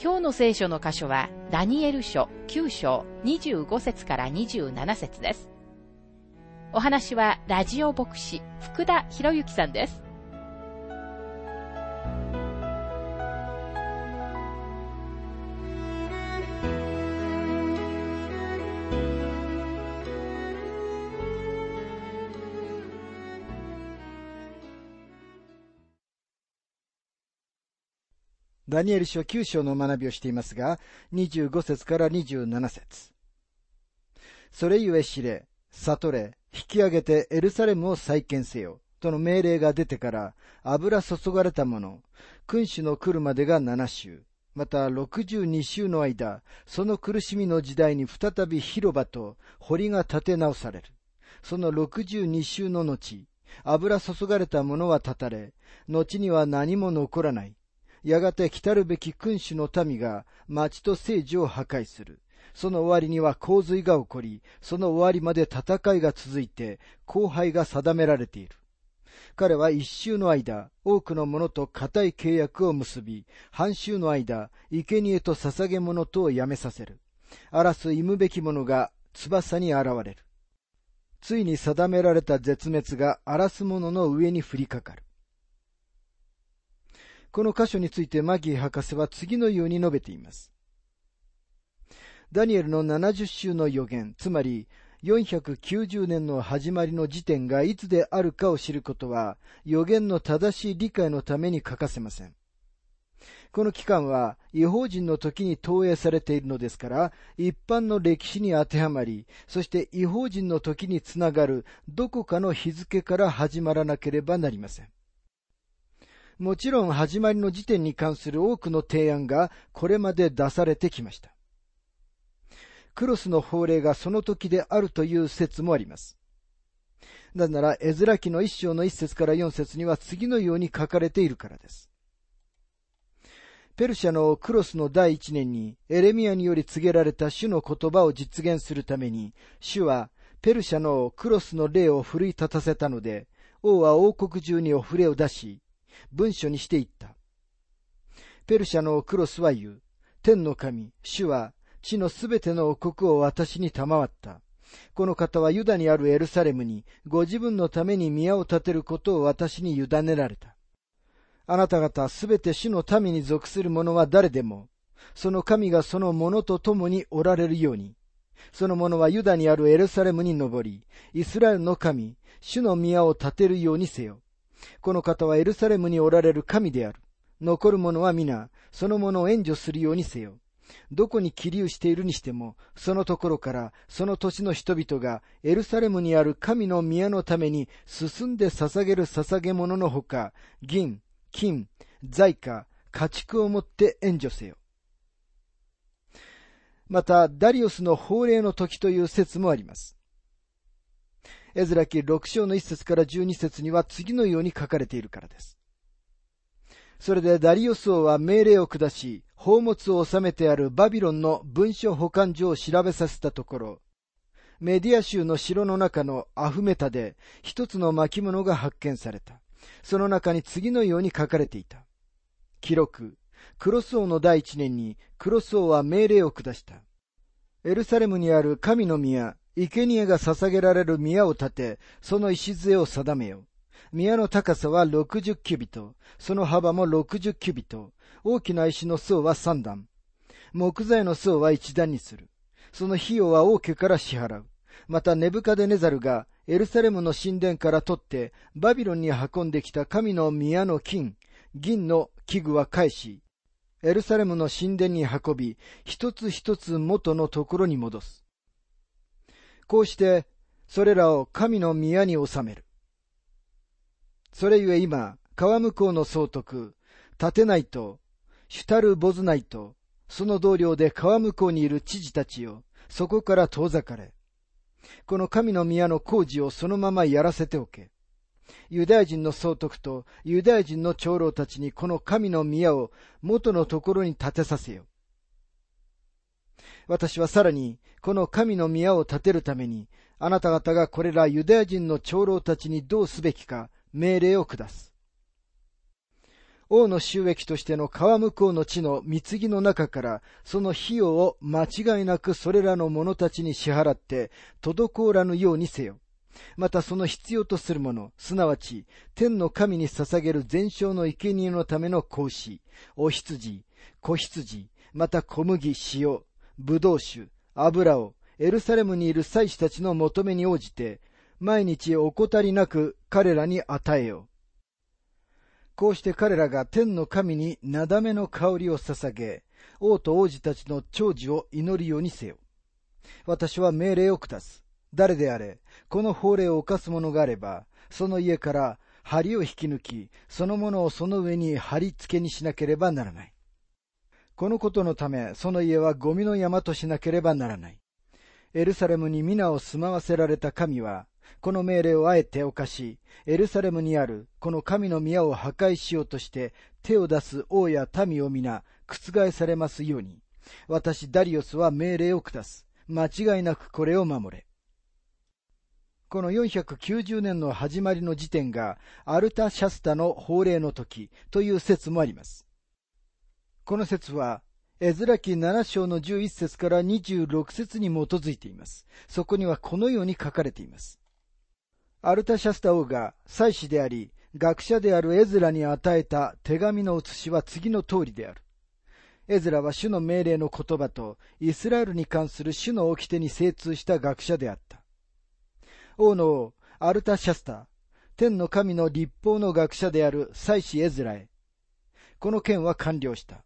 今日の聖書の箇所は、ダニエル書9章25節から27節です。お話は、ラジオ牧師、福田博之さんです。ダニエル書9章の学びをしていますが、25節から27節それゆえ知れ、悟れ、引き上げてエルサレムを再建せよ、との命令が出てから、油注がれたもの、君主の来るまでが7週、また62週の間、その苦しみの時代に再び広場と堀が建て直される。その62週の後、油注がれたものは断たれ、後には何も残らない。やがて来たるべき君主の民が町と聖女を破壊する。その終わりには洪水が起こり、その終わりまで戦いが続いて、荒廃が定められている。彼は一周の間、多くの者と固い契約を結び、半周の間、生贄と捧げ物とをやめさせる。荒らす忌むべき者が翼に現れる。ついに定められた絶滅が荒らす者の上に降りかかる。この箇所についてマギー博士は次のように述べています。ダニエルの70週の予言、つまり490年の始まりの時点がいつであるかを知ることは、予言の正しい理解のために欠かせません。この期間は違法人の時に投影されているのですから、一般の歴史に当てはまり、そして違法人の時につながるどこかの日付から始まらなければなりません。もちろん始まりの時点に関する多くの提案がこれまで出されてきました。クロスの法令がその時であるという説もあります。なぜなら、エズラ記の一章の一節から四節には次のように書かれているからです。ペルシャのクロスの第一年にエレミアにより告げられた主の言葉を実現するために、主はペルシャのクロスの霊を奮い立たせたので、王は王国中にお触れを出し、文書にしていった。ペルシャのクロスは言う。天の神、主は地のすべての王国を私に賜った。この方はユダにあるエルサレムにご自分のために宮を建てることを私に委ねられた。あなた方すべて主の民に属する者は誰でも、その神がその者と共におられるように、その者はユダにあるエルサレムに登り、イスラエルの神、主の宮を建てるようにせよ。この方はエルサレムにおられる神である。残る者は皆、その者を援助するようにせよ。どこに起立しているにしても、そのところから、その土地の人々が、エルサレムにある神の宮のために、進んで捧げる捧げ物のほか、銀、金、財貨、家畜をもって援助せよ。また、ダリオスの法令の時という説もあります。エズラ記6章の1節から12節には次のように書かれているからです。それでダリオス王は命令を下し、宝物を収めてあるバビロンの文書保管所を調べさせたところ、メディア州の城の中のアフメタで一つの巻物が発見された。その中に次のように書かれていた。記録、クロス王の第一年にクロス王は命令を下した。エルサレムにある神の宮、生贄が捧げられる宮を建て、その礎を定めよ。宮の高さは60キュビト、その幅も60キュビト、大きな石の層は3段、木材の層は1段にする。その費用は王家から支払う。またネブカデネザルがエルサレムの神殿から取ってバビロンに運んできた神の宮の金、銀の器具は返し、エルサレムの神殿に運び、一つ一つ元のところに戻す。こうして、それらを神の宮に収める。それゆえ今、川向こうの総督、立てないと、シュタルボズナイト、その同僚で川向こうにいる知事たちよ、そこから遠ざかれ。この神の宮の工事をそのままやらせておけ。ユダヤ人の総督とユダヤ人の長老たちにこの神の宮を元のところに建てさせよ。私はさらに、この神の宮を建てるために、あなた方がこれらユダヤ人の長老たちにどうすべきか命令を下す。王の収益としての川向こうの地の貢ぎの中から、その費用を間違いなくそれらの者たちに支払って、滞らぬようにせよ。またその必要とするもの、すなわち、天の神に捧げる全焼の生贄のための格子、お羊、子羊、また小麦、塩、葡萄酒、油を、エルサレムにいる祭司たちの求めに応じて、毎日怠りなく彼らに与えよう。こうして彼らが天の神になだめの香りを捧げ、王と王子たちの長寿を祈るようにせよ。私は命令を下す。誰であれ、この法令を犯す者があれば、その家から梁を引き抜き、そのものをその上に貼り付けにしなければならない。このことのため、その家はゴミの山としなければならない。エルサレムに皆を住まわせられた神は、この命令をあえて犯し、エルサレムにあるこの神の宮を破壊しようとして手を出す王や民を皆覆されますように、私ダリオスは命令を下す。間違いなくこれを守れ。この490年の始まりの時点がアルタ・シャスタの法令の時という説もあります。この説は、エズラ記7章の11節から26節に基づいています。そこにはこのように書かれています。アルタシャスタ王が祭司であり、学者であるエズラに与えた手紙の写しは次の通りである。エズラは主の命令の言葉とイスラエルに関する主の掟に精通した学者であった。王の王、アルタシャスタ、天の神の立法の学者である祭司エズラへ。この件は完了した。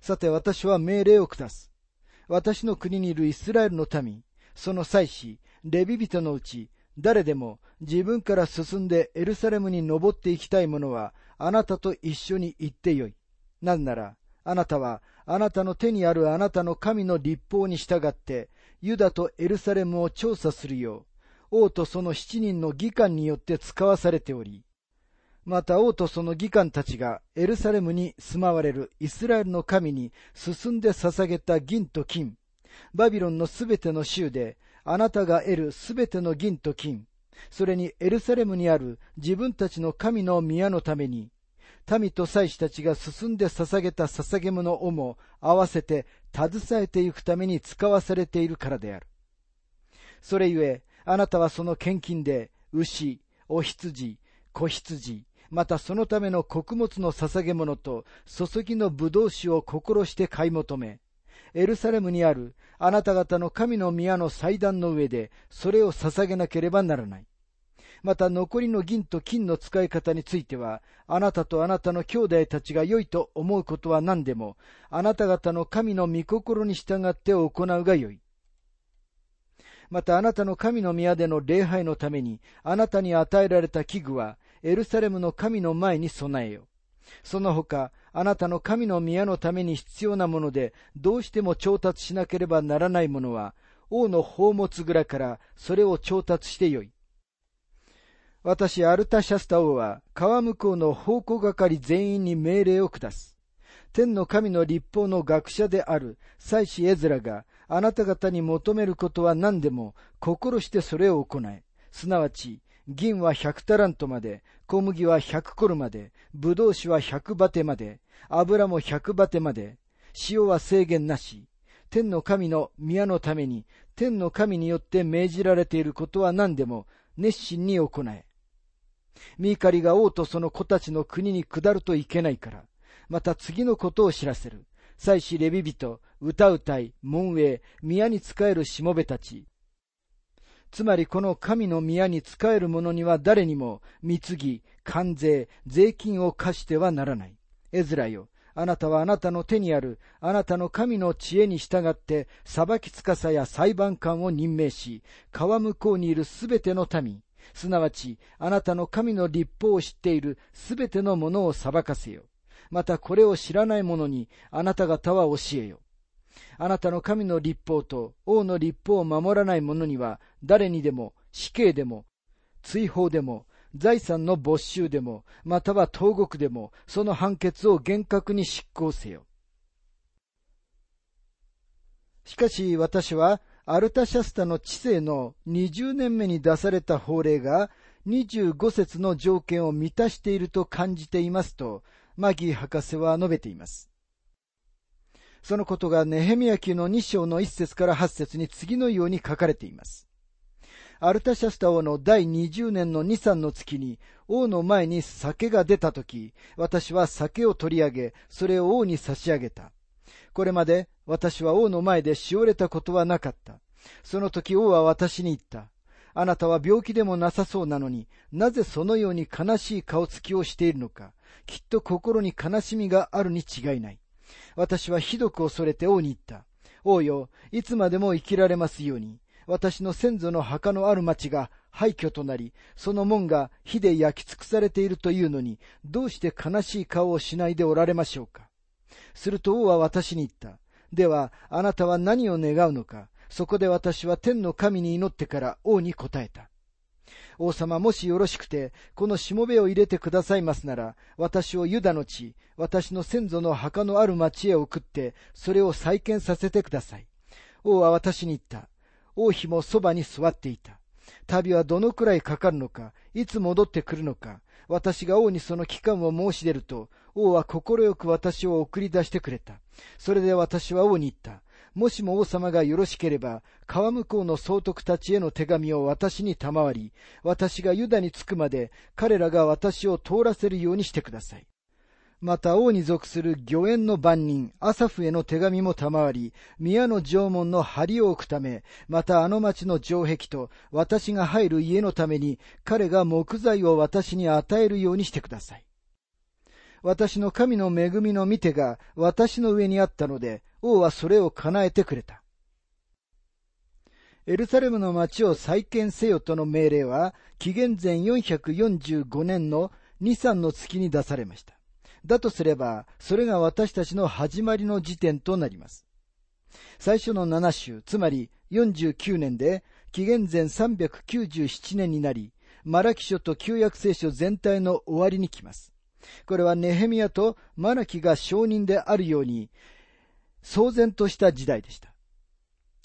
さて私は命令を下す。私の国にいるイスラエルの民、その祭司、レビ人のうち、誰でも自分から進んでエルサレムに登っていきたい者は、あなたと一緒に行ってよい。なぜなら、あなたは、あなたの手にあるあなたの神の立法に従って、ユダとエルサレムを調査するよう、王とその七人の議官によって使わされており、また王とその議官たちがエルサレムに住まわれるイスラエルの神に進んで捧げた銀と金、バビロンのすべての州であなたが得るすべての銀と金、それにエルサレムにある自分たちの神の宮のために、民と祭司たちが進んで捧げた捧げ物をも合わせて携えていくために使わされているからである。それゆえ、あなたはその献金で、牛、お羊、子羊、またそのための穀物の捧げ物と注ぎの葡萄酒を心して買い求め、エルサレムにあるあなた方の神の宮の祭壇の上でそれを捧げなければならない。また残りの銀と金の使い方については、あなたとあなたの兄弟たちが良いと思うことは何でも、あなた方の神の御心に従って行うが良い。またあなたの神の宮での礼拝のために、あなたに与えられた器具は、エルサレムの神の前に備えよ。その他、あなたの神の宮のために必要なもので、どうしても調達しなければならないものは、王の宝物蔵からそれを調達してよい。私、アルタシャスタ王は、川向こうの奉公係全員に命令を下す。天の神の立法の学者である祭司エズラがあなた方に求めることは何でも心してそれを行え。すなわち、銀は100タラントまで、小麦は100コルまで、ブドウ酒は100バテまで、油も100バテまで、塩は制限なし。天の神の宮のために、天の神によって命じられていることは何でも熱心に行え。ミーカリが王とその子たちの国に下るといけないから、また次のことを知らせる。祭司レビ人、歌うたい、門営、宮に仕えるしもべたち。つまりこの神の宮に仕える者には誰にも貢ぎ、関税、税金を課してはならない。エズラよ、あなたはあなたの手にあるあなたの神の知恵に従って裁き司や裁判官を任命し、川向こうにいるすべての民、すなわちあなたの神の立法を知っているすべての者を裁かせよ。またこれを知らない者にあなた方は教えよ。あなたの神の立法と王の立法を守らない者には、誰にでも死刑でも、追放でも、財産の没収でも、または投獄でも、その判決を厳格に執行せよ。しかし私は、アルタシャスタの知性の20年目に出された法令が25節の条件を満たしていると感じていますと、マギー博士は述べています。そのことがネヘミヤ記の2章の1節から8節に次のように書かれています。アルタシャスタ王の第20年の2、3の月に王の前に酒が出たとき、私は酒を取り上げ、それを王に差し上げた。これまで私は王の前でしおれたことはなかった。その時王は私に言った。あなたは病気でもなさそうなのになぜそのように悲しい顔つきをしているのか。きっと心に悲しみがあるに違いない。私はひどく恐れて王に言った。王よ、いつまでも生きられますように。私の先祖の墓のある町が廃墟となり、その門が火で焼き尽くされているというのに、どうして悲しい顔をしないでおられましょうか。すると王は私に言った。では、あなたは何を願うのか。そこで私は天の神に祈ってから王に答えた。王様もしよろしくて、このしもべを入れてくださいますなら、私をユダの地、私の先祖の墓のある町へ送って、それを再建させてください。王は私に言った。王妃もそばに座っていた。旅はどのくらいかかるのか、いつ戻ってくるのか、私が王にその期間を申し出ると、王は快く私を送り出してくれた。それで私は王に言った。もしも王様がよろしければ、川向こうの総督たちへの手紙を私に賜り、私がユダに着くまで彼らが私を通らせるようにしてください。また王に属する御苑の番人、アサフへの手紙も賜り、宮の城門の梁を置くため、またあの町の城壁と私が入る家のために、彼が木材を私に与えるようにしてください。私の神の恵みの見てが私の上にあったので、王はそれを叶えてくれた。エルサレムの町を再建せよとの命令は、紀元前445年の2、3の月に出されました。だとすれば、それが私たちの始まりの時点となります。最初の7週、つまり49年で、紀元前397年になり、マラキ書と旧約聖書全体の終わりに来ます。これはネヘミヤとマラキが証人であるように、騒然とした時代でした。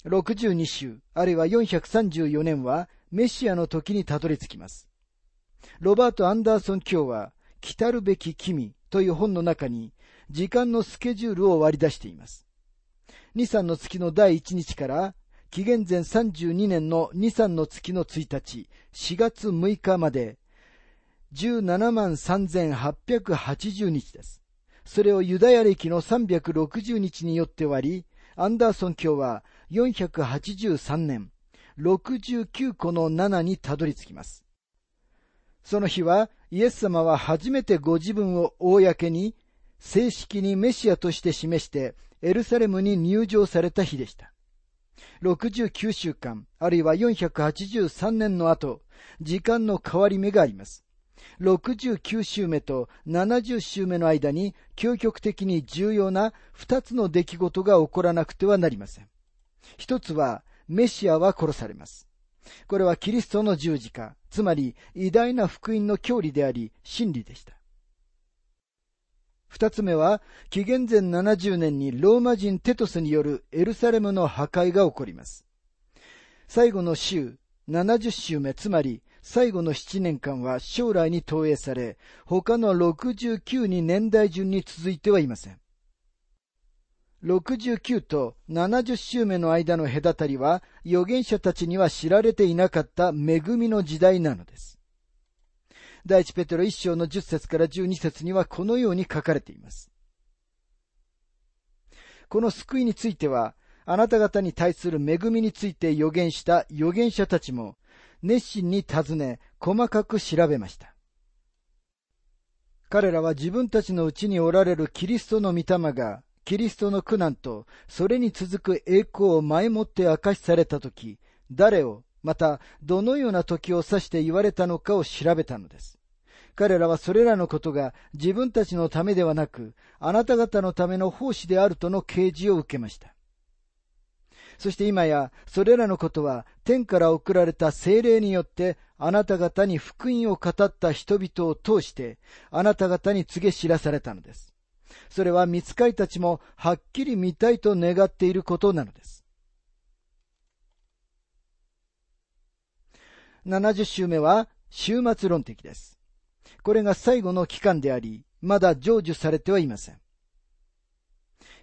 62週、あるいは434年は、メシアの時にたどり着きます。ロバート・アンダーソン教は、来たるべき君という本の中に、時間のスケジュールを割り出しています。2、3の月の第1日から、紀元前32年の2、3の月の1日、4月6日まで、17万3880日です。それをユダヤ歴の360日によって割り、アンダーソン教は483年、69個の7にたどり着きます。その日はイエス様は初めてご自分を公に正式にメシアとして示してエルサレムに入場された日でした。69週間、あるいは483年の後、時間の変わり目があります。69週目と70週目の間に究極的に重要な二つの出来事が起こらなくてはなりません。一つは、メシアは殺されます。これはキリストの十字架、つまり偉大な福音の教理であり、真理でした。二つ目は、紀元前70年にローマ人テトスによるエルサレムの破壊が起こります。最後の週、70週目、つまり最後の7年間は将来に投影され、他の69に年代順に続いてはいません。69と70週目の間の隔たりは預言者たちには知られていなかった恵みの時代なのです。第一ペテロ一章の10節から12節にはこのように書かれています。この救いについては、あなた方に対する恵みについて予言した預言者たちも熱心に尋ね、細かく調べました。彼らは自分たちのうちにおられるキリストの御霊が、キリストの苦難と、それに続く栄光を前もって明かしされたとき、誰を、また、どのような時を指して言われたのかを調べたのです。彼らはそれらのことが自分たちのためではなく、あなた方のための奉仕であるとの啓示を受けました。そして今やそれらのことは天から送られた精霊によってあなた方に福音を語った人々を通してあなた方に告げ知らされたのです。それは見つかいたちもはっきり見たいと願っていることなのです。70週目は終末論的です。これが最後の期間であり、まだ成就されてはいません。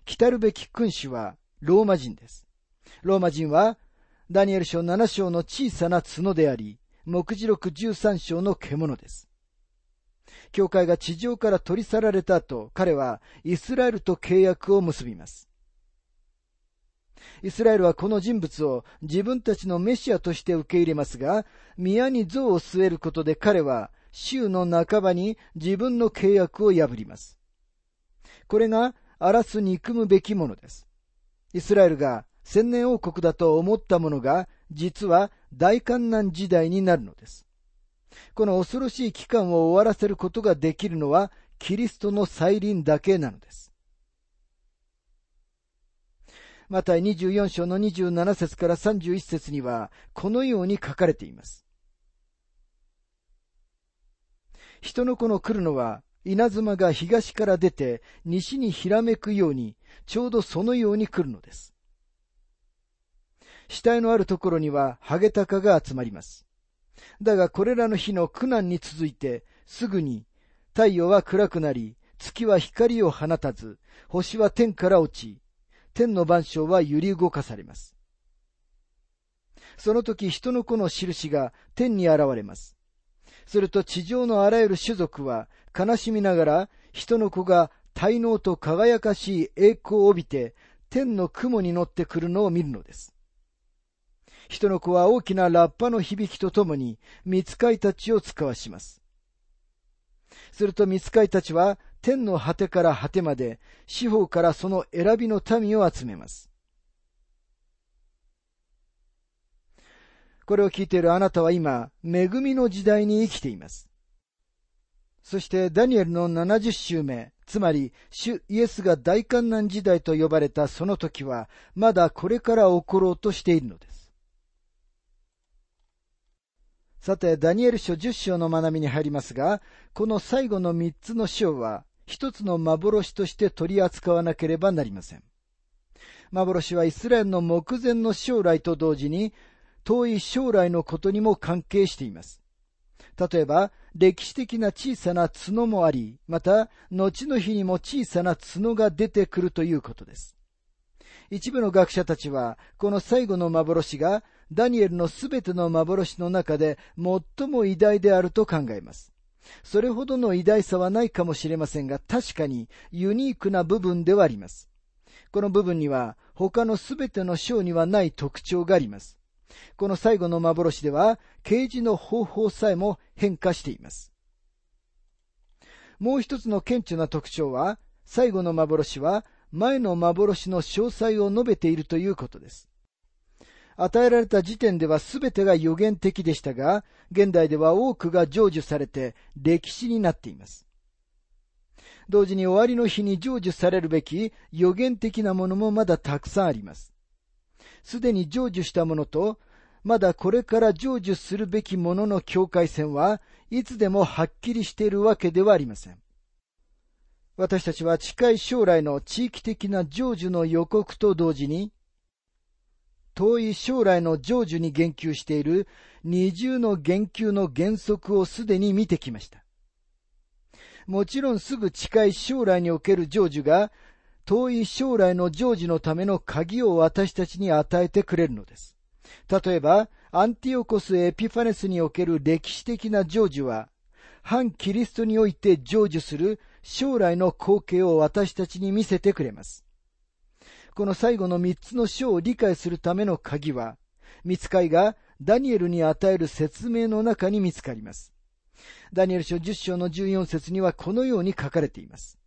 来るべき君主はローマ人です。ローマ人はダニエル書7章の小さな角であり、目次録13章の獣です。教会が地上から取り去られた後、彼はイスラエルと契約を結びます。イスラエルはこの人物を自分たちのメシアとして受け入れますが、宮に像を据えることで彼は週の半ばに自分の契約を破ります。これが荒らす憎むべきものです。イスラエルが千年王国だと思ったものが、実は大観難時代になるのです。この恐ろしい期間を終わらせることができるのは、キリストの再臨だけなのです。また24章の27節から31節には、このように書かれています。人の子の来るのは、稲妻が東から出て西にひらめくように、ちょうどそのように来るのです。死体のあるところにはハゲタカが集まります。だがこれらの日の苦難に続いて、すぐに太陽は暗くなり、月は光を放たず、星は天から落ち、天の万象は揺り動かされます。その時人の子の印が天に現れます。すると地上のあらゆる種族は悲しみながら人の子が滞納と輝かしい栄光を帯びて天の雲に乗ってくるのを見るのです。人の子は大きなラッパの響きとともに、見つかいたちを使わします。すると見つかいたちは、天の果てから果てまで、四方からその選びの民を集めます。これを聞いているあなたは今、恵みの時代に生きています。そしてダニエルの70週目、つまり主イエスが大観難時代と呼ばれたその時は、まだこれから起ころうとしているのです。さて、ダニエル書10章の学びに入りますが、この最後の3つの章は、一つの幻として取り扱わなければなりません。幻はイスラエルの目前の将来と同時に、遠い将来のことにも関係しています。例えば、歴史的な小さな角もあり、また、後の日にも小さな角が出てくるということです。一部の学者たちは、この最後の幻がダニエルのすべての幻の中で最も偉大であると考えます。それほどの偉大さはないかもしれませんが、確かにユニークな部分ではあります。この部分には他のすべての章にはない特徴があります。この最後の幻では、啓示の方法さえも変化しています。もう一つの顕著な特徴は、最後の幻は前の幻の詳細を述べているということです。与えられた時点では全てが予言的でしたが、現代では多くが成就されて歴史になっています。同時に終わりの日に成就されるべき予言的なものもまだたくさんあります。すでに成就したものと、まだこれから成就するべきものの境界線はいつでもはっきりしているわけではありません。私たちは近い将来の地域的な成就の予告と同時に、遠い将来の成就に言及している二重の言及の原則をすでに見てきました。もちろんすぐ近い将来における成就が、遠い将来の成就のための鍵を私たちに与えてくれるのです。例えば、アンティオコス・エピファネスにおける歴史的な成就は、反キリストにおいて成就する将来の光景を私たちに見せてくれます。この最後の三つの書を理解するための鍵は、見つかいがダニエルに与える説明の中に見つかります。ダニエル書10章の14節にはこのように書かれています。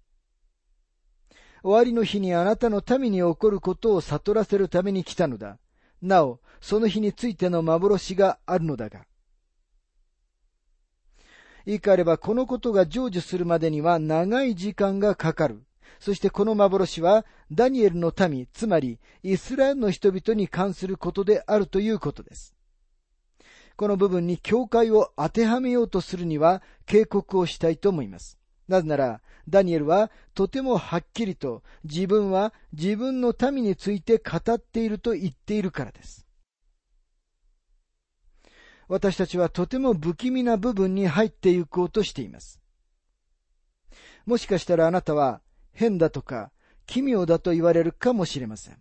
終わりの日にあなたの民に起こることを悟らせるために来たのだ。なお、その日についての幻があるのだが。言い換えればこのことが成就するまでには長い時間がかかる。そしてこの幻はダニエルの民、つまりイスラエルの人々に関することであるということです。この部分に教会を当てはめようとするには警告をしたいと思います。なぜなら、ダニエルはとてもはっきりと自分は自分の民について語っていると言っているからです。私たちはとても不気味な部分に入っていこうとしています。もしかしたらあなたは変だとか奇妙だと言われるかもしれません。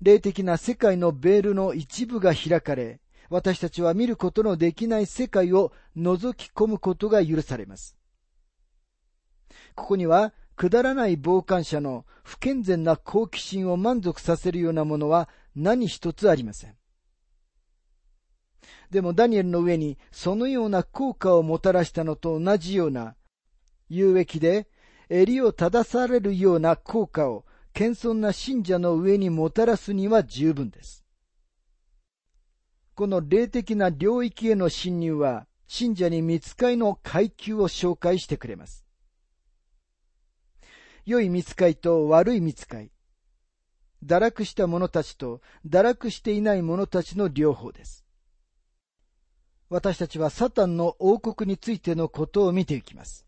霊的な世界のベールの一部が開かれ、私たちは見ることのできない世界を覗き込むことが許されます。ここには、くだらない傍観者の不健全な好奇心を満足させるようなものは何一つありません。でもダニエルの上にそのような効果をもたらしたのと同じような有益で襟を正されるような効果を謙遜な信者の上にもたらすには十分です。この霊的な領域への侵入は信者に見つかいの階級を紹介してくれます。良い見つかいと悪い見つかい。堕落した者たちと堕落していない者たちの両方です。私たちはサタンの王国についてのことを見ていきます。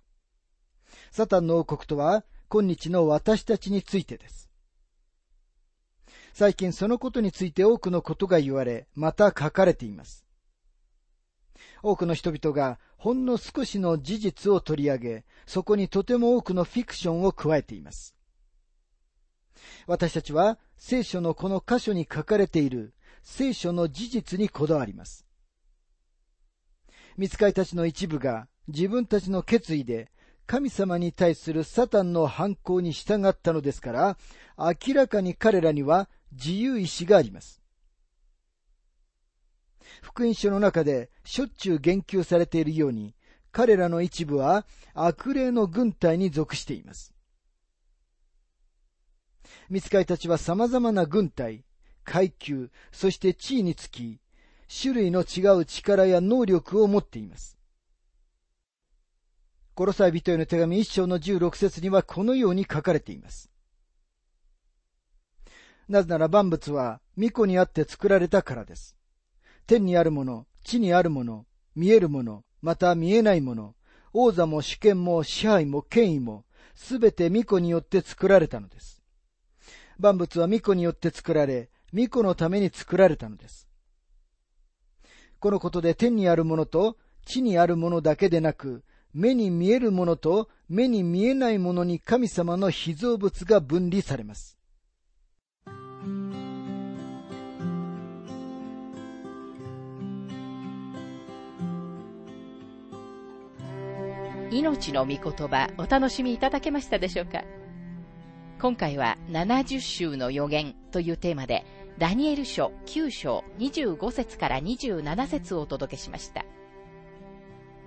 サタンの王国とは、今日の私たちについてです。最近そのことについて多くのことが言われ、また書かれています。多くの人々がほんの少しの事実を取り上げ、そこにとても多くのフィクションを加えています。私たちは聖書のこの箇所に書かれている聖書の事実にこだわります。見つかいたちの一部が自分たちの決意で神様に対するサタンの反抗に従ったのですから、明らかに彼らには自由意志があります。福音書の中でしょっちゅう言及されているように、彼らの一部は悪霊の軍隊に属しています。見つかいたちは様々な軍隊、階級、そして地位につき、種類の違う力や能力を持っています。コロサイ人への手紙一章の十六節にはこのように書かれています。なぜなら万物は巫女にあって作られたからです。天にあるもの、地にあるもの、見えるもの、また見えないもの、王座も主権も支配も権威も、すべて巫女によって作られたのです。万物は巫女によって作られ、巫女のために作られたのです。このことで天にあるものと地にあるものだけでなく、目に見えるものと目に見えないものに神様の被造物が分離されます。命の御言葉お楽しみいただけましたでしょうか？今回は70週の予言というテーマでダニエル書9章25節から27節をお届けしました。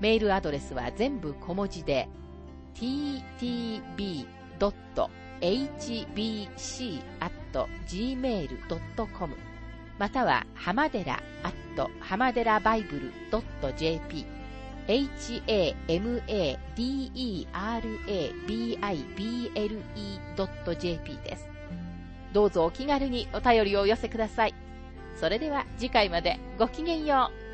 メールアドレスは全部小文字で ttb.hbc.gmail.com または、浜寺アット浜寺バイブル .jp hamadera.bible.jp です。どうぞお気軽にお便りをお寄せください。それでは次回までごきげんよう。